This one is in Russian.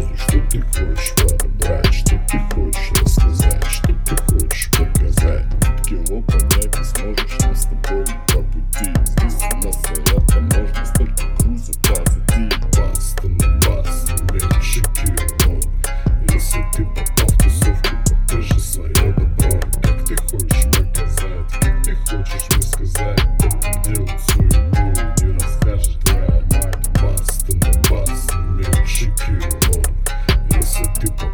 что что ты хочешь, брат? people.